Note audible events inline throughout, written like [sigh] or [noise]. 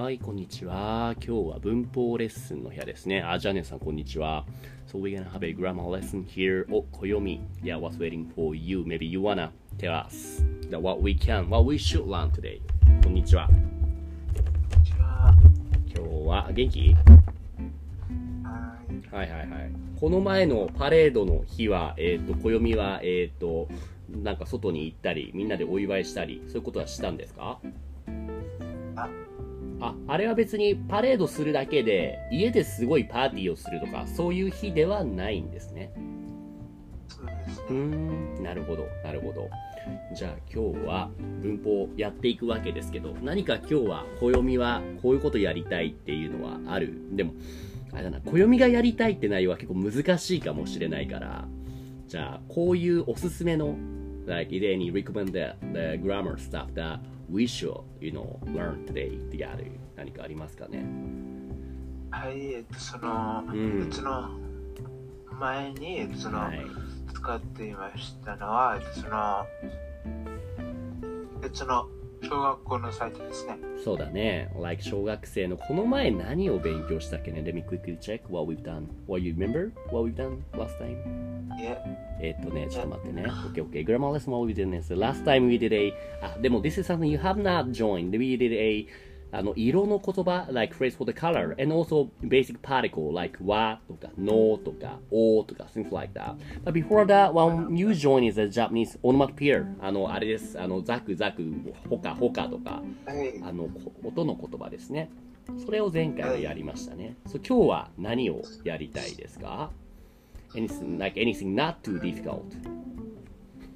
はい、こんにちは。今日は文法レッスンの部屋ですね。あ、じゃあねさん、こんにちは。So we're gonna have a grammar お、oh,、暦。Yeah, what's waiting for you? we can, what we show want today こんにちは。今日は、元気？はいはいはい。この前のパレードの日は、えっ、ー、と、暦は、えっ、と、なんか外に行ったり、みんなでお祝いしたり、そういうことはしたんですか？あ、あれは別にパレードするだけで、家ですごいパーティーをするとか、そういう日ではないんですね。そうーね。ん、なるほど、なるほど。じゃあ今日は文法をやっていくわけですけど、何か今日は暦はこういうことやりたいっていうのはある？でも、あれだな、暦がやりたいって内容は結構難しいかもしれないから、じゃあこういうおすすめの、like, is there any recommend the, the grammar stuff that we should, you know, learn today? 何かありますかね？はい、えっと、その、うん別の前に、えっと、その、はい。使っていましたのは、えっと、その、別の小学校のサイトですね。そうだね。like 小学生のこの前何を勉強したっけね ?Let me quickly check what we've done. What you remember? What we've done last time? いえ、えっとね、ちょっと待ってね。Okay, okay. Grammar lesson what we did is last time we did a あ、でも this is something you have not joined. We did a あの、色の言葉 like phrase for the color and also basic particle like わとか no とかおとか things like that. But before that, one you join is a Japanese onomatopoeia. あの、あれです。あの、ザクザク、ほかほかとか。はい。あのこ音の言葉ですね。それを前回はやりましたね。そう今日は何をやりたいですか anything, like anything not too difficult.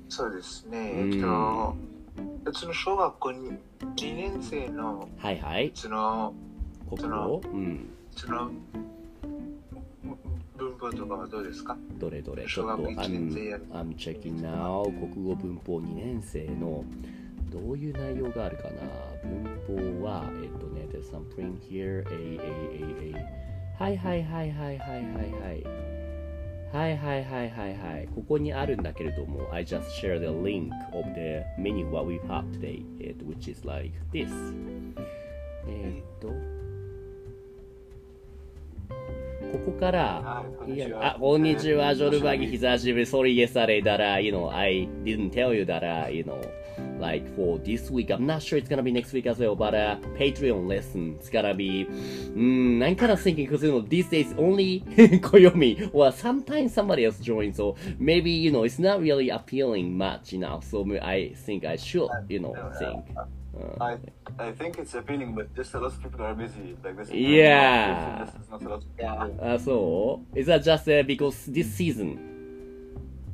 そうですね。うんえっと、別の小学校に2年生の、はいはい。その、国語？うん。その、文法とかはどうですか？どれどれ？ちょっと、I'm, る I'm checking now. 国語文法2年生のどういう内容があるかな？文法は、えっとね、there's some print here, A, A, A, A. はいはいはいはいはいはいはい。はいはいはいはいはい。ここにあるんだけれども、I just share the link of the menu what we have today, えっと which is like this. えっと、ここから。あ、こんにちは、ジョルバギ、久しぶり。Sorry, yesterday that, uh, you know, I didn't tell you that, uh, you know, like for this week. I'm not sure it's gonna be next week as well, but uh, Patreon lesson it's gonna be. Mm, I'm kind of thinking because you know these days only [laughs] Koyomi or sometimes somebody else joins, so maybe you know it's not really appealing much enough. So I think I should you know yeah, think. Uh, I I think it's appealing, but just a lot of people are busy. Like this. Yeah. Not a lot of. Uh, so is that just uh, because this season?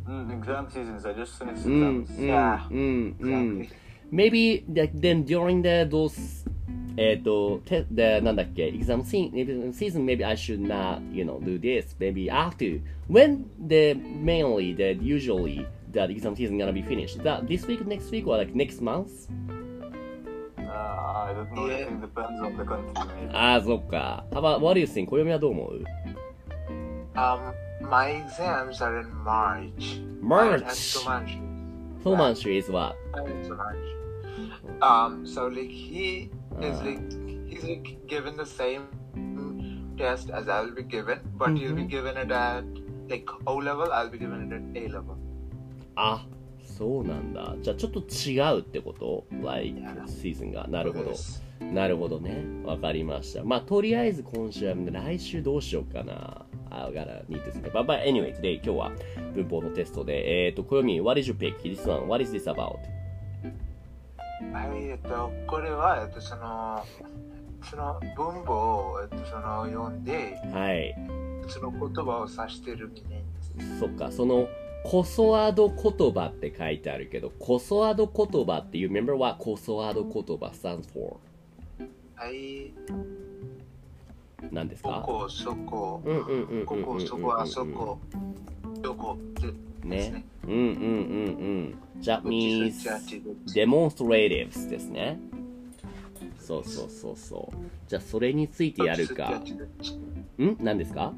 Mm, exam seasons. I just finished うん、exams. うん、Yeah. うん、うん。Exactly. maybe that then during the those えっと、てでなんだっけ exam se- season maybe I should not you know do this maybe after when the mainly the usually that exam season gonna be finished that this week next week or like next month Uh, I don't know. Yeah. I think depends on the country. Maybe. ああそっか How about what do you think 暦はどう思う Um, my exams are in March. March. ンシュ is what much. Um, so like he is Ah. like he's like given the same test as I'll be given, but he'll be Mhm. given it at like O level. I'll be given it at A level. あそうなんだじゃあちょっと違うってこと like Yeah. シーズンがなるほど.なるほどね。わかりました。まあ、とりあえず今週は来週どうしようかな。I gotta need to sleep. But, 今日は文法のテストで、えっ、と、小読み、What did you pick? This い、えっと、これは、えっと、その、文法を、えっと、その読んで、はい。その言葉を指してるみたいな。そっか、その、コソワード言葉って書いてあるけど、コソワード言葉って、you remember コソワード言葉 stands。何ですか？ここ、そこ。ここ、そこ、あそこ。どこねね。。うんうんうんうん。ち demonstratives ですね。そうそうそうそう。じゃあそれについてやるかん？何ですか？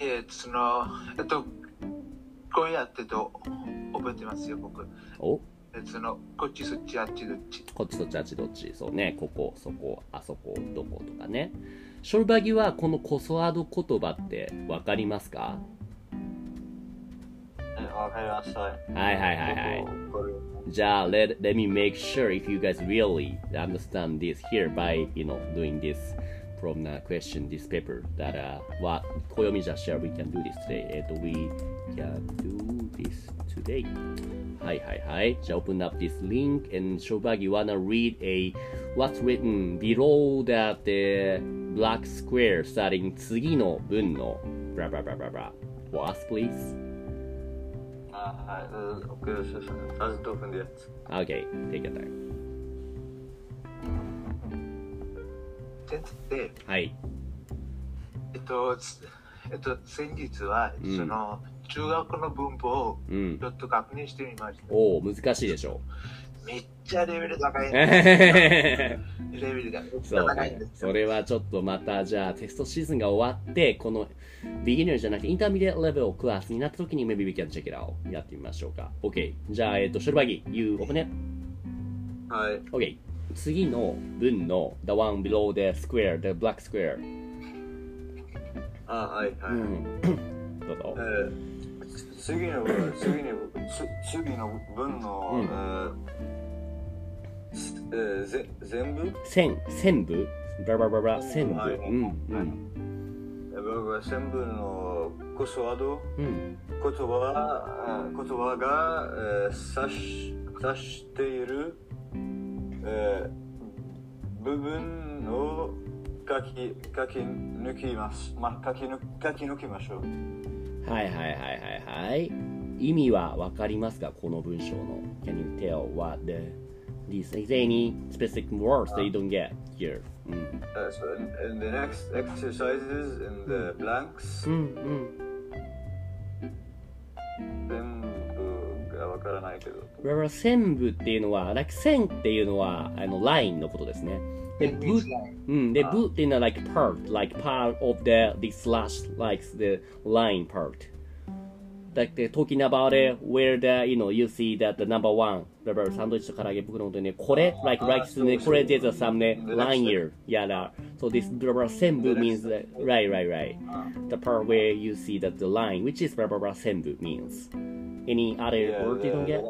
えー、その、えっと、こうやってと覚えてますよ、僕。お？えその、こっちそっちあっちどっち。こっちそっちあっちどっち。そうね。ここ、そこ、あそこ、どことかね。ショルバギはこのコソワード言葉ってわかりますかえわかりました。はいはいはいはいじゃあ、let, let me make sure if you guys really understand this here by, you know, doing this from the question, this paper, that, uh, what, 暦じゃ share, we can do this today. えっと、we can do this today. はいはいはい。じゃあ、open up this link and Shobagi wanna read a, what's written below that uh, black square starting 次の文の blah blah blah blah blah. For us, please. あ、はい。うん OK です。まずオープンでやつ。Okay, take your time. で、はい。えっと、つえっと、先日は、うんその、中学の文法をうんち。ょっと確認してみました。おお、難しいでしょめっちゃレベル高い。う。[laughs] レベルがめっちゃそうね高いんです。よ。それはちょっとまた、じゃあテストシーズンが終わって、この beginner じゃなくて intermediate level クラスになった時に maybe we can check it out やってみましょうか。OK。じゃあ、えっと、ショルバギ、you open it? はい。OK。次の文の the one below the square, the black square。あ、はいはい。うん。[coughs] どうぞえ。ー次の文、次のつ次の文の、うんえーすえーぜ全部？線、線部？バラバラバラ、線部。はいうん。はいうん。えー僕は全部のコソワードうん。言葉あ言葉が、えー、指し指している、えー部分を書き書き抜きます。まあ、書き抜書き抜きましょう。はいはいはいはいはい。意味はわかりますかこの文章の。Can you tell what the these is any specific words that you don't get here? うん。Uh, so in, in the next exercises in the blanks うんうん。全部がわからないけど。だから線部っていうのは、like 線っていうのはあのラインのことですね。で、部、うん、で、部っていうのは like part, like part of the, the slash, like the line part. Like the talking about it, where the, you know, you see that the number one, だからサンドイッチと唐揚げ僕のことでね、これ、like, あ like そうね、そうこれ there's a some ね、 The line next here, yeah, that. So this, だから線部 The means, next that, right, right, right. The part where you see that the line, which is だから線部 means. Any other Yeah, word you don't the, get?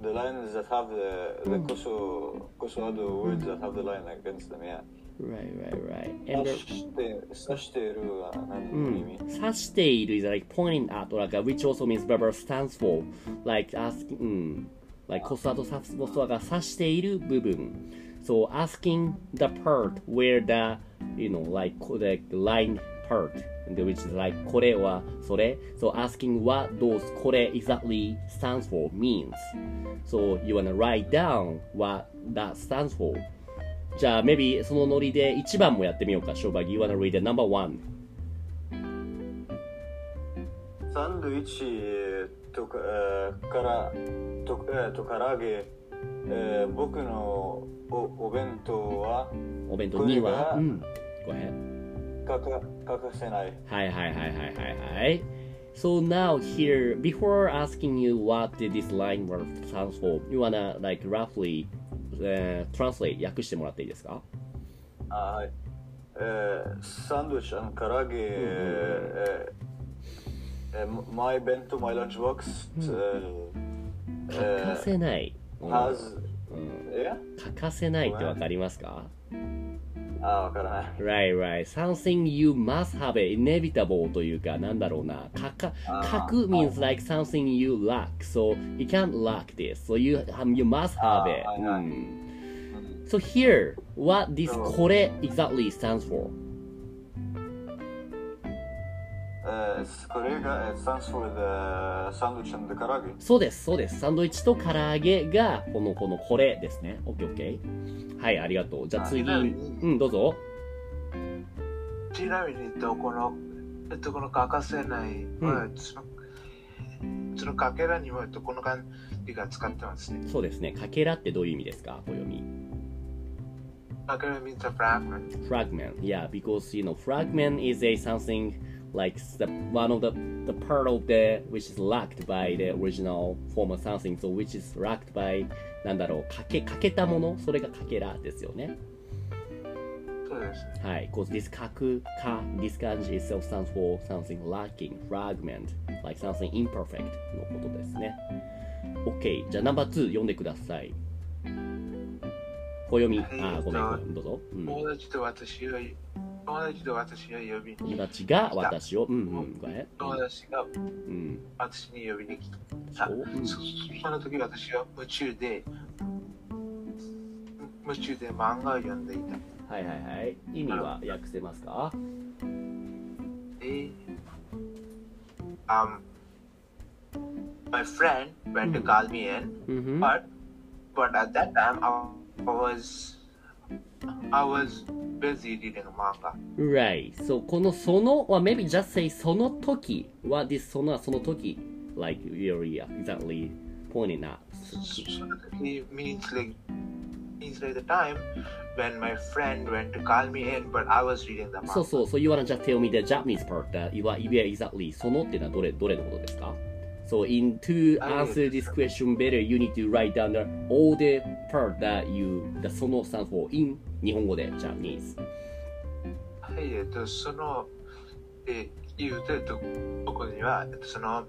The, the lines that have the, the koso, koso other words that have the line against them, yeah. Right, right, right. And 指 the, して、指しているは何うの意味、ん、指している is like pointing at or like which also means verb stands for like asking うん、like コストアとサスボスが指している部分 so asking the part where the you know like the line and which is like これはそれ so asking what those これ exactly stands for means so you wanna write down what that stands for じゃあ maybe そのノリで1番もやってみようか、ショーバギ。You wanna read the number one? サンドイッチとか、えーからと,、えーと唐揚げ、えー僕のおお弁当はお弁当2はうん。ごめん。欠か欠かせない。はいはいはいはいはいはい。So now here, before asking you what did this line word stands for, you wanna like roughly、uh, translate 訳してもらっていいですか？あはい。えーサンドイッチ、あの唐揚げ、えーえー、マイ弁当、マイランチボックス、えー欠かせない。えー、has、うんえ？欠かせないってわかりますか？あ、わからない。Right, right. Something you must have it, inevitable というか、なんだろうな。かか、かく means like something you lack. So you can't lack this. So you, um, you must have it. うんうん So here, what this これ exactly stands for? そうです、そうです。サンドイッチと唐揚げが、この、この、これですね。オッケーオッケー。はい、ありがとう。じゃあ次、あうん、どうぞ。ちなみに、えっと、この、えっと、この欠かせない、うんその、かけらにも、えっと、この漢字が使ってますね。そうですね。かけらってどういう意味ですか？小読み。かけら means a fragment. fragment yeah because you know fragment is a something like the one of the the part of the which is lacked by the original form of something so which is lacked by なんだろうかけかけたものそれがかけらですよねそうですね。はい because this かくか this 漢字 itself stands for something lacking fragment like something imperfect のことですね OK じゃあナンバー2読んでください小読み、はいあーごめんごめんどうぞ、うん、友達と私を、友達と私を呼び友に、達が私を？うんうん友達がうん。私に呼びに来た。そう？うん。そその時私は夢中で、夢中で漫画を読んでいた。はいはいはい。意味は訳せますか？で、um, my friend went to call me in, but but at that time I was I was busy reading manga. Right. So, このその、well, maybe just say その時 What is そのその時 Like, really exactly pointing at. So, means like means like the time when my friend went to call me in, but I was reading the manga. そうそう。So, you wanna just tell me the Japanese part that you are, you are exactly そのっていうのはどれ、どれのことですか So, in to あ answer this question better, you need to write down the, all the part that you, the その stands for in 日本語で Japanese. はい、えっと、その、え言うと、えっと、ここには、えっと、その、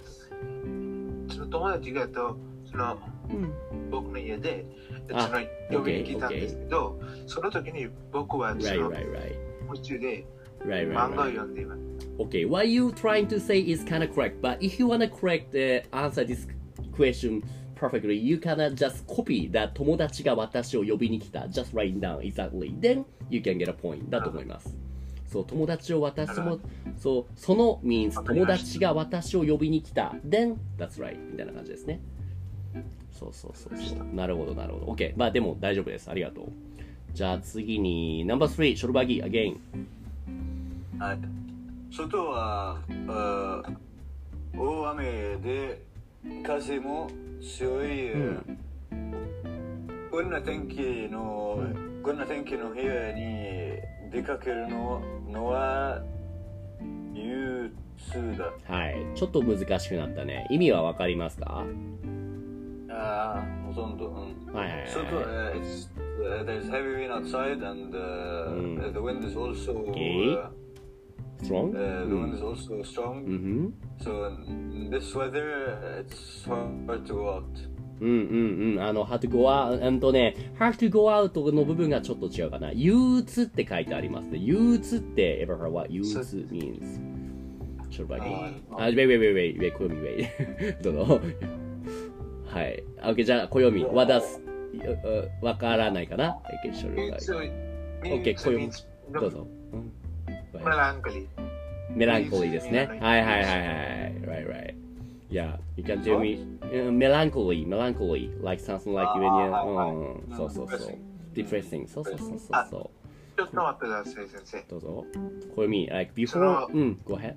その友達が、えっと、その、うん。僕の家で、えっとあその、呼びに来たんですけど、その時に僕は、そ Right, の、right, right. 夢中で Right, right, 漫画を right. 読んでいます。Okay, what you trying to say is kind of correct, but if you want to correct the answer this question perfectly, you cannot just copy that 友達が私を呼びに来た just write it down exactly. Then you can get a point だと思います。そう、友達を私も、そう、その means 友達が私を呼びに来た then that's right みたいな感じですね。そうそうそうそう。なるほど、なるほど。OK、まあでも大丈夫です。ありがとう。じゃあ次に No.3 ショルバギ again。はい。外は、あ大雨で風も強い、うんこんな天気の、こんな天気の部屋に出かけるののは憂鬱だ。はい。ちょっと難しくなったね。意味はわかりますか？ああ、ほとんど。うんはいはいはい外、uh, it's, uh, there's heavy rain outside and uh, うん the wind is also Okay. uh, strong? uh, the wind is also strong. うん So this weather, it's hard to go out. うんうんうん。あの、have to go out, うんとね、have to go out の部分がちょっと違うかな。憂鬱って書いてありますね。憂鬱って ever heard what 憂鬱 means? ちょっと待って。ああ、wait, wait, wait, wait, wait, 暦 wait. どうぞ。はい。OK、じゃあ、暦。what does, うわからないかな ?OK, ショルバギ So, Okay, so こういう means どうぞ。うん。Go ahead. melancholy. メランコリーですね。はいはいはいはい。Right, right. Yeah, you can tell me uh, melancholy, melancholy, like something like you, はいはいうん、そうそうそう。depressing, そうそうそうそうそちょっと待ってください、先生。う。どうぞ。これ me, like before, うん、go ahead.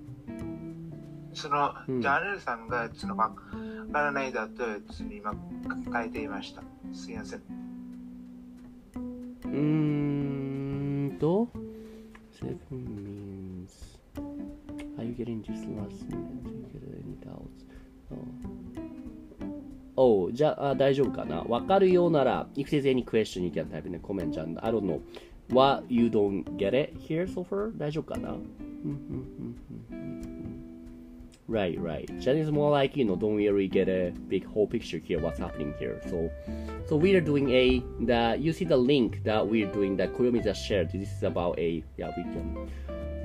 その、うんジャーネルさんが、その、わからないだと、今、書いていました。すいません。うーんと、seven means, are you getting this last minute? Do you get any doubts? Oh. Oh, じゃあ大丈夫かなわかるようなら、if there's any question, you can type in the comment and I don't know. What you don't get it here so far? 大丈夫かな Right, right. Jen is more like, you know, don't really get a big whole picture here, what's happening here. So, so we are doing a, the, you see the link that we're doing that Koyomi just shared. This is about a, yeah, we can,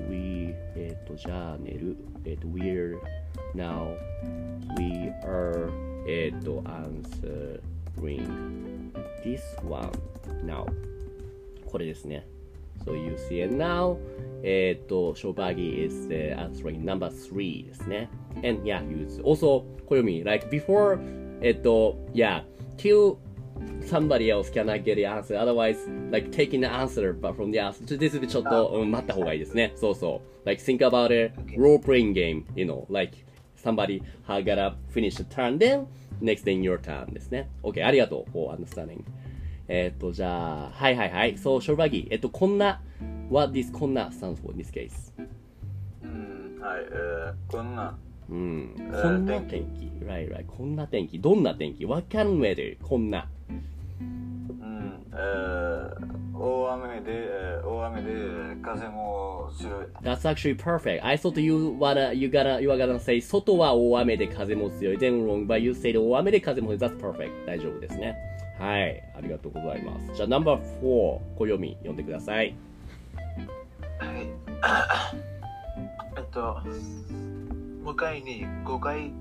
we, えっと、ジャーネル、えっと、we're, now, we are, えっと、answering this one now. これですね。 So you see it now. えっと、ショバギ is the answering number three ですね。And yeah, use also 暦 like before えっと、yeah, till somebody else cannot get the answer. Otherwise, like taking the answer but from the answer. This is ちょっと、うん、待った方がいいですね。そうそう。Like think about a role playing game, you know, like somebody had gotta finish the turn, then next then your turn ですね。OK, ありがとう for understanding. えっと、じゃあ、はいはいはい。そう、ショルバギー。えっと、こんな、what this こんな stands for in this case? うん、はい、えー、こんな、うん。えーこんな天気。right, right. こんな天気。どんな天気 ?what of weather? こんな。うん、えー、大雨で、えー、大雨で、風も強い。That's actually perfect. I thought you wanna, you gonna, you are gonna say 外は大雨で風も強い。Then wrong, but you said 大雨で風も強い。That's perfect. 大丈夫ですね。はい。ありがとうございます。じゃあ、number four、小読み読んでください。はい。えっと、向かいに5階建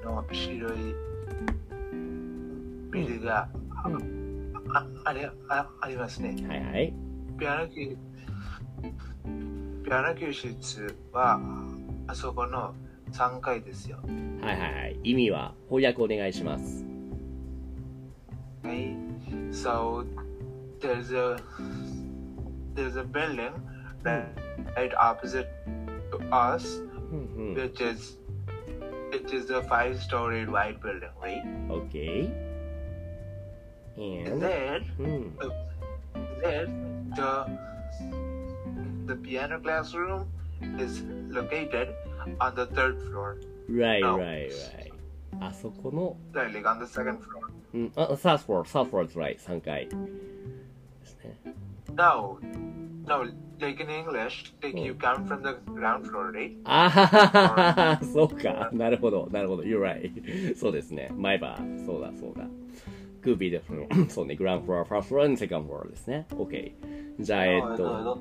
ての白いビルが、ああれあありますね。はいはい。ピアノ教ピアノ教室はあそこの3階ですよ。はいはいはい。意味は翻訳お願いします。はい。So there's a there's a building right, right opposite to us うんうん。 which is it is a five story white building, right? OK。And And? then うん。 then the the piano classroom is located on the third floor. Right, No. right, right. あそこの、 Like on the second floor. うん、あ、south floor, south floor is right. 3階。ですね。No, no, like in English, like you come from the ground floor, right? あははははそうか。なるほど、なるほど。You're right. そうですね。前歯。そうだ、そうだ。Could be the, そうね、ground floor, first floor, and second floor ですね。OK。じゃあ、えっと、uh,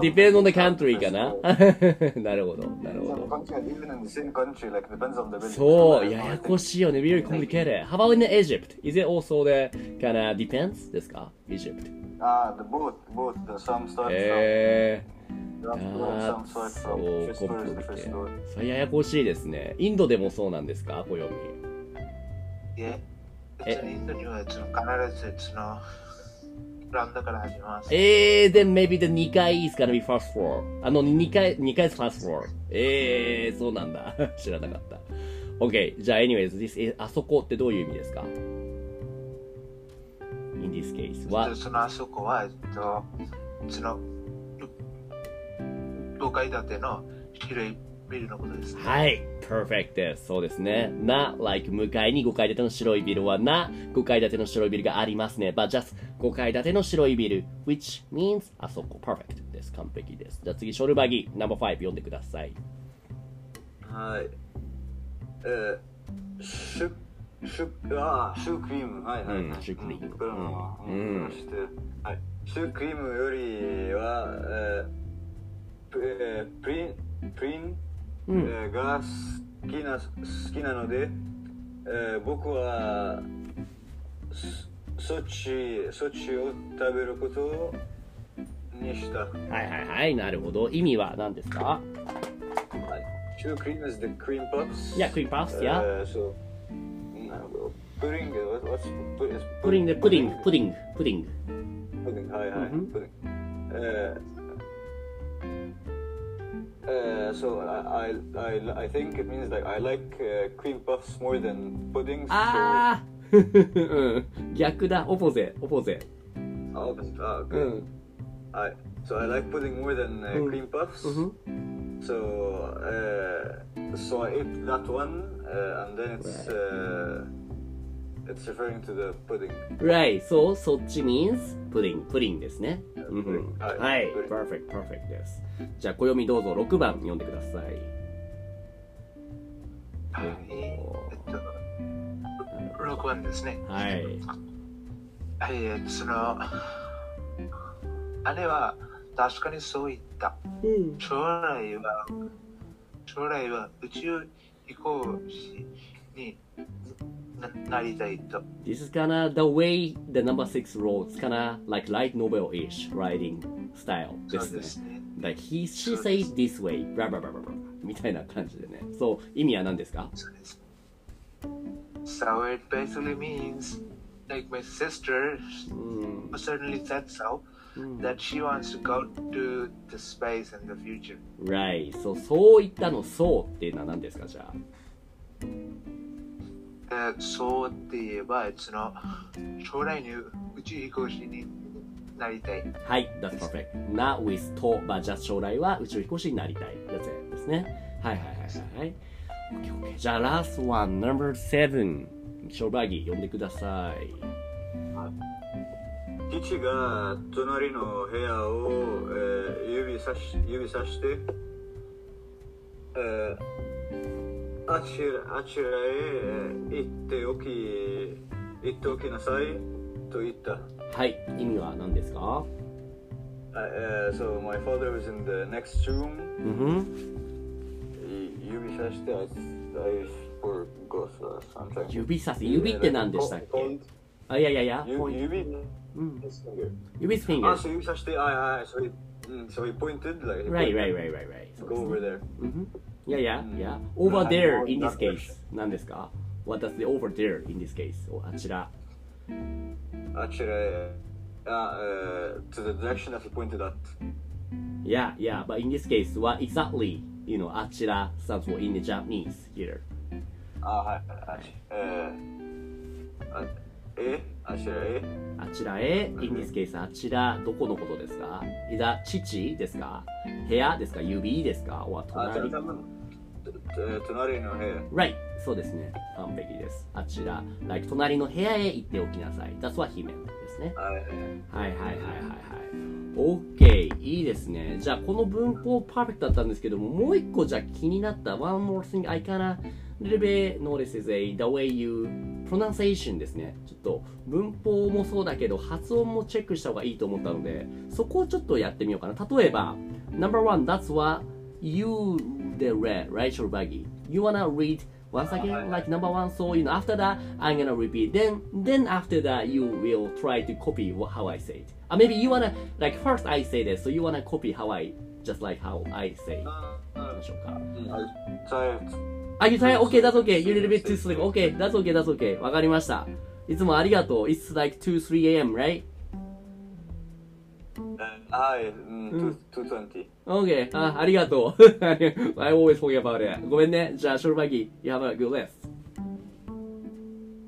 depends. On the country かななるほど、なるほど。そう、ややこしいよね。Very complicated. How about in Egypt? Is it also the kind of depends ですか ?Egypt. Ah, the boat, boat. The some start えー。あそうコンプリケ.それややこしいですね。インドでもそうなんですか暦。え？別にインドには必ずそのグラウンドから始めます。えー、then maybe the 2階 is gonna be first floor. あの、2階、2階 is first floor. えー、そうなんだ。[laughs] 知らなかった。OK。じゃあ、anyways, this, えあそこってどういう意味ですか ?in this case は？で、そのあそこは、えっと、その5階建ての広いビルのことです。はい、perfect です。そうですね。な、like 向かいに5階建ての白いビルはな、5階建ての白いビルがありますね。but just 5階建ての白いビル、which means あそこ、perfect です。完璧です。じゃあ次、ショルバギ、ナンバー5読んでください。はい。えー、シュ、シュ、あー、シュークリーム。はいはい、はい。うんシュークリームうんううんはい。シュークリームよりは、えー、プえープリン、プリン、うんえーが好きな、好きなので、えー僕は、そち、そっちを食べることにした。ははいはいはい、なるほど。意味は何ですか？い。シュークリーム is the cream puffs. いや、クリームパフス、や。Uh, so, no, pudding. What, what's pu- is プリンで、プディング、プディング、プディング。Pudding. Hi, hi. Mhm. Pudding. Uh, uh, so I, I, I, I think it means like I like uh, cream puffs more than puddings. あーうん逆だ、オポゼ、オポゼ。 [laughs] So, oh, opposite. Ah, う okay. ん。 I, so I like pudding more than uh, Mm. cream puffs. うん So, uh, so I ate that one, uh, and then it's uh, it's referring to the pudding. Right, so そっち means プディング、プディングですね。はいはい、perfect, perfect です。じゃあ、暦どうぞ6番読んでください。はい。えっと、6番ですね。はい。はい、えっと、その、あれは確かにそう言った。うん。将来は、将来は宇宙飛行士になりたいと。 This is kinda the way the number six wrote. It's kinda like light novel-ish writing style でそうすねで。すね。 Like he, she says this way, blah blah blah blah blah みたいな感じでね。そう、意味は何ですかそうです。So it basically means, like my sister うん。 certainly said so, うん that she wants to go to the space in the future. Right. そう、そういったの、そうっていうのは何ですかじゃあ。 でそうって言えば、その将来に宇宙飛行士になりたい。はい、that's perfect. Not with と、but just 将来は宇宙飛行士になりたい。That's it ですね。はいはいはいはいはい。OK, OK. じゃあ、last one, number seven. ショーバギー呼んでください。父が隣の部屋を、えー指さし指さして、えーあちらあちらへえー行っておき行っておきなさいと言った。はい、意味は何ですか Uh, so my father was in the next room. うんふん。い指さして、I, I forgot something. 指さす。指って何でしたっけ Called- あ、いやいやいや。ゆ point 指うん。 his finger. 指 s あ、 finger. そう指さして、あ、あ、so he, mm, so he pointed, like, he Right, pointed, right, right, right, right. そうで go す over ね。 there. う んふん。いやいや、いや。over there in this case. 何ですか ?What does the over there in this case? おあちら。あちらへ、あ、uh, to the direction that he pointed at. Yeah, yeah, but in this case, what exactly, you know, あちら stands for in the Japanese here. あ、はい、あち、えー、あ、え、 あちらへ、あちらへ、in this case, あちら、どこのことですか？いざ、父ですか？部屋ですか？指ですか？おあ、じゃ隣隣の部屋。Right, そうですね。完璧です。あちら、like 隣の部屋へ行っておきなさい。That's what he meant ですね。はい、はいはいはいはいはい。OK、いいですね。じゃあ、この文法パーフェクトだったんですけども、もう一個じゃあ気になった。One more thing I kinda little bit notice is a, the way you pronunciation ですね。ちょっと文法もそうだけど、発音もチェックした方がいいと思ったので、そこをちょっとやってみようかな。例えば、Number one, that's what you the read, right, Shorbagi? You wanna read once again, like number one. So you know, after that, I'm gonna repeat. Then, then after that, you will try to copy how I say it. Uh, maybe you wanna like first I say this, so you wanna copy how I just like how I say. でしょうかうんあ. Ah, you try? Okay, that's okay. You little bit too slow. Okay, that's okay, that's okay. わかりました。いつもありがとう。It's like 2, 3 a.m., right? はい、うん、220。Okay, あ、ありがとう。I always forget about it. ごめんね。じゃあ、ショルバギ、You have a good rest.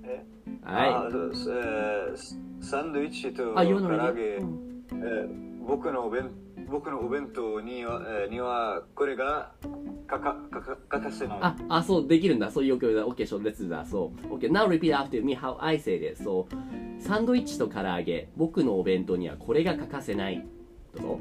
えはあそうえーサンドイッチとい。唐あ、言うの揚ね。げ、えー僕のお弁僕のお弁当には,、えーにはこれがかかかか欠かせない。あ、あ、そう、できるんだ。そういう要求だ。OK, so let's do that. So, OK, now repeat after me how I say this. So, サンドイッチと唐揚げ、僕のお弁当にはこれが欠かせない。どうぞ。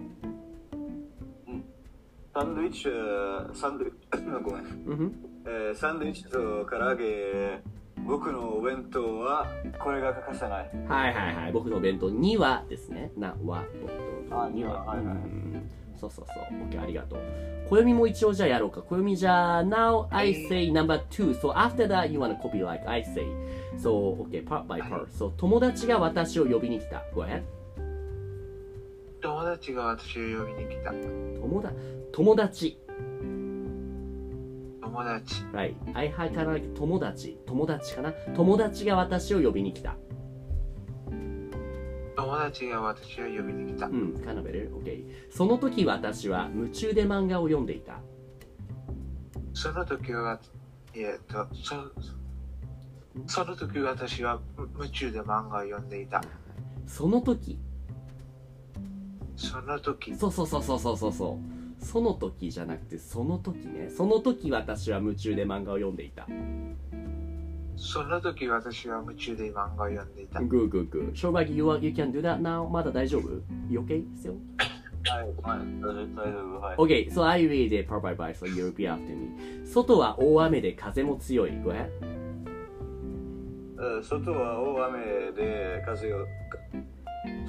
サンドイッチ、えーサンドイ [coughs] ごめん。えーサンドイッチと唐揚げ、僕のお弁当はこれが欠かせない。はいはいはい。僕のお弁当にはですね。な、は、僕のには。あにははいはいうんそうそうそう。OK, ありがとう。暦も一応じゃあやろうか。暦じゃあ、now I say number two. So after that you wanna copy like I say. So, OK, part by part. So, 友達が私を呼びに来た。Go ahead. 友達が私を呼びに来た。友達、友達。友達。Right. I had kind of like 友達。友達かな友達が私を呼びに来た。友達が私を呼びに来たう。ん、kind of better. OK。その時私は夢中で漫画を読んでいた。その時は、えっと、そその時私は夢中で漫画を読んでいた。その時。その時、そうそうそうそうそうそうそう。その時じゃなくて、その時ね。その時私は夢中で漫画を読んでいた。その時私は夢中で漫画を読んでいた。Good, good, good. ショーバギ、you, are- you can do that now? まだ大丈夫 ?You okay? Still? はい、はい、大丈夫、はい。Okay, so I read it part by part, so you repeat after me. 外は大雨で風も強い。Go ahead. えー外は大雨で風を、か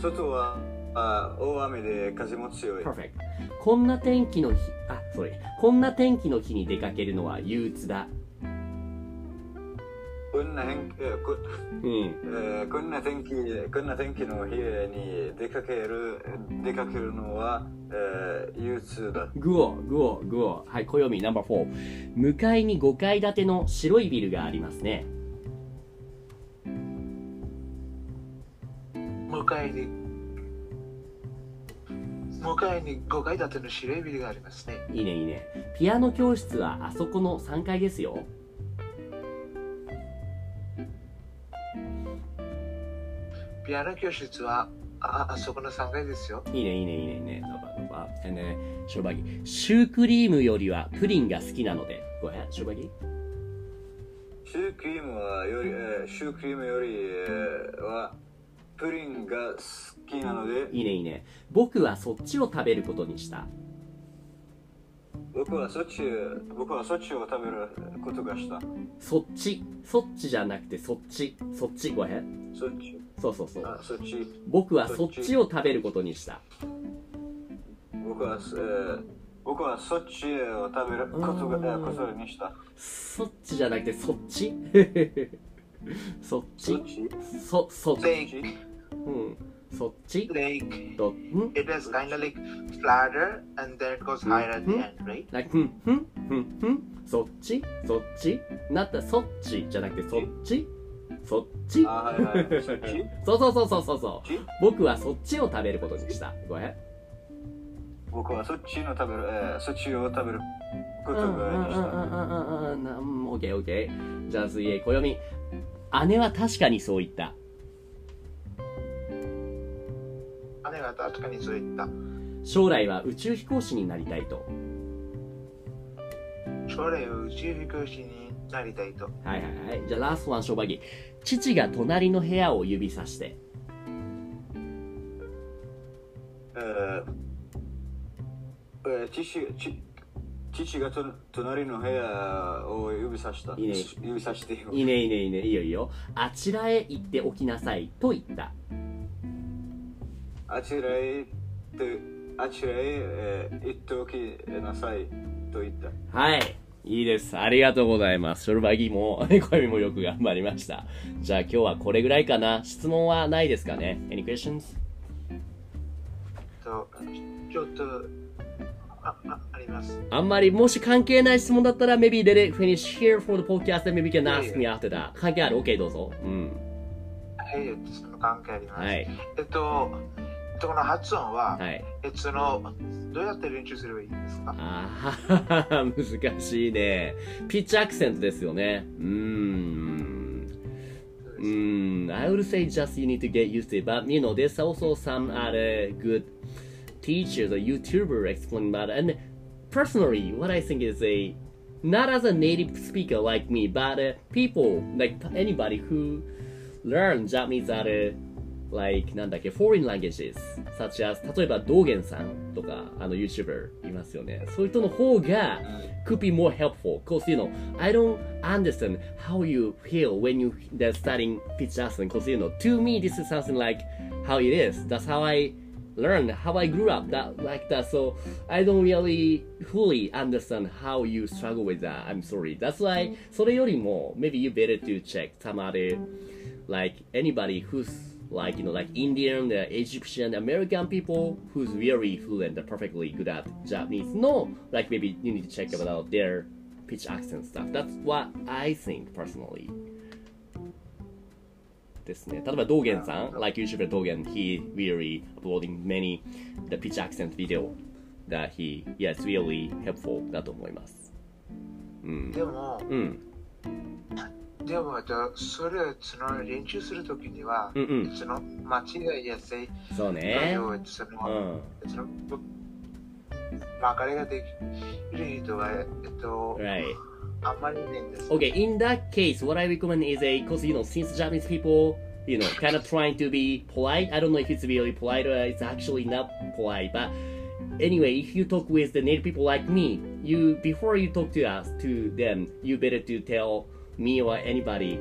外はあ大雨で風も強い。Perfect. こんな天気の日、あ、sorry. こんな天気の日に出かけるのは憂鬱だ。こん。な変えーこうん。えーこん。な天気こん。な天気の日に出かける出かけるのは、えー憂鬱だグオ、グオ、グオ。はい、暦ナンバー4。向かいに5階建ての白いビルがありますね。向かいに向かいに5階建ての白いビルがありますね。いいね、いいね。ピアノ教室はあそこの3階ですよ。ピアノ教室はああそこの3階ですよ。いいね、いいね、いいね、いいね。ドバドバ。えね、ショバギ。シュークリームよりはプリンが好きなので。ごめん、ショバギ。シュークリームはより、えーシュークリームより、えーはプリンが好きなのでいいね、いいね。僕はそっちを食べることにした。僕はそっち僕はそっちを食べることがしたそっち。そっちじゃなくてそっち。そっち。ごめん。そっちそうそうそう。あそっち。僕はそっちを食べることにした。僕は、えー僕はそっちを食べることが、えーことにした。そっちじゃなくてそっち？[laughs] そっち？そっち？そ、そっち。うん。そっち？と、ん？It is kind of like flatter and then it goes higher at the end, right? like, そっち？そっち？なったそっちじゃなくてそっち？そっち？あはいはい。[laughs] そうそうそうそうそうそう。僕はそっちを食べることにした。ごめん。僕はそっちの食べる、えーそっちを食べることにしたオッケーオッケー。じゃあ水泳暦姉は確かにそう言った。姉が確かにそう言った。将来は宇宙飛行士になりたいと。将来は宇宙飛行士になりたいと。はいはいはい。じゃあラストワン小バギ父が隣の部屋を指さして。えーえー父ち父がと隣の部屋を指さした。いいね。指さしてよ。いいねいいねいいね。いいよいいよ。あちらへ行っておきなさいと言った。あちらへ行ってあちらへ、えー行っておきなさいと言った。はい。いいです。ありがとうございます。ショルバギも、[laughs] 声もよく頑張りました。じゃあ今日はこれぐらいかな。質問はないですかね ?Any questions? とちょっとあああります。あんまり、もし関係ない質問だったら、maybe let it finish here for the podcast and maybe you can ask me after that. 関係ある ?OK どうぞ。うん。はい、関係あります。はい。えっと、とこの発音は、はい。えっとそのどうやって練習すればいいんですかあーははは[laughs] 難しいね。ピッチアクセントですよね。うーん。Mm, I would say just you need to get used to it. But you know, there's also some other good teachers or YouTuber explaining about it. And personally, what I think is a not as a native speaker like me, but uh, people like anybody who learn Japanese at a like なんだっけ foreign languages such as 例えば道元さんとかあの YouTuber いますよねそういう人の方が could be more helpful because you know I don't understand how you feel when you they're studying pitch accent because you know to me this is something like how it is that's how I learned how I grew up that like that so I don't really fully understand how you struggle with that I'm sorry that's why それよりも maybe you better to check some other like anybody who's like you know like Indian, uh, Egyptian, American people who's very fluent, and perfectly good at Japanese. No, like maybe you need to check about their pitch accent stuff. That's what I think personally. ですね。例えば道元さん、like YouTuber 道元、he really uploading many the pitch accent video that he, yeah, it's really helpful だと思います。うん。でも、うん。 でも、えっとそれをその練習するときには、うんうん。その間違いやすいそうね。その、うん。そのぶ分かりができる人は、えっと、Right. Okay, in that case, what I recommend is a because you know since Japanese people, you know, kind of trying to be polite. I don't know if it's really polite or it's actually not polite, but anyway, if you talk with the native people like me, you before you talk to us to them, you better to tell me or anybody.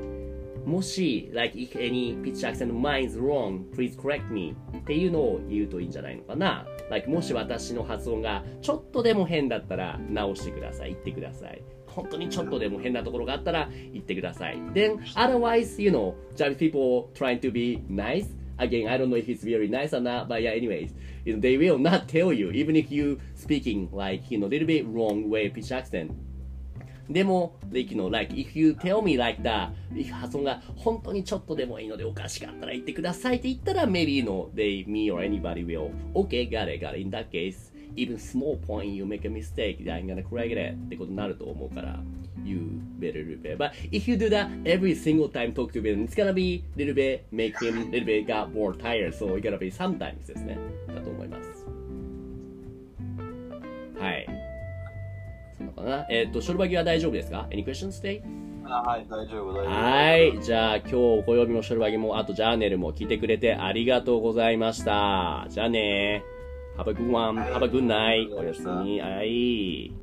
もし、like, if any pitch accent of mine is wrong, please correct me っていうのを言うといいんじゃないのかな。Like, もし私の発音がちょっとでも変だったら直してください。言ってください。本当にちょっとでも変なところがあったら言ってください。Then, otherwise, you know, just people trying to be nice. Again, I don't know if it's very nice or not, but yeah, anyways, you know, they will not tell you, even if you speaking like, you know, little bit wrong way pitch accent. でも、like, you know, like, if you tell me like that, if 発音が本当にちょっとでもいいのでおかしかったら言ってくださいって言ったら、maybe, you know, they, me or anybody will, okay, got it, got it. In that case, even small point you make a mistake, I'm gonna correct it ってことになると思うから、you better do better. But if you do that every single time talk to him, it's gonna be little bit, make him little bit got more tired, so it's gonna be sometimes ですね。だと思います。かな。えっ、と、ショルバギは大丈夫ですか ?Any questions today? あはい、大丈夫、大丈夫。はい。じゃあ今日お暦もショルバギも、あとジャーネルも聞いてくれてありがとうございました。じゃあね。Have a good one. Have a good night. おやすみ。はい。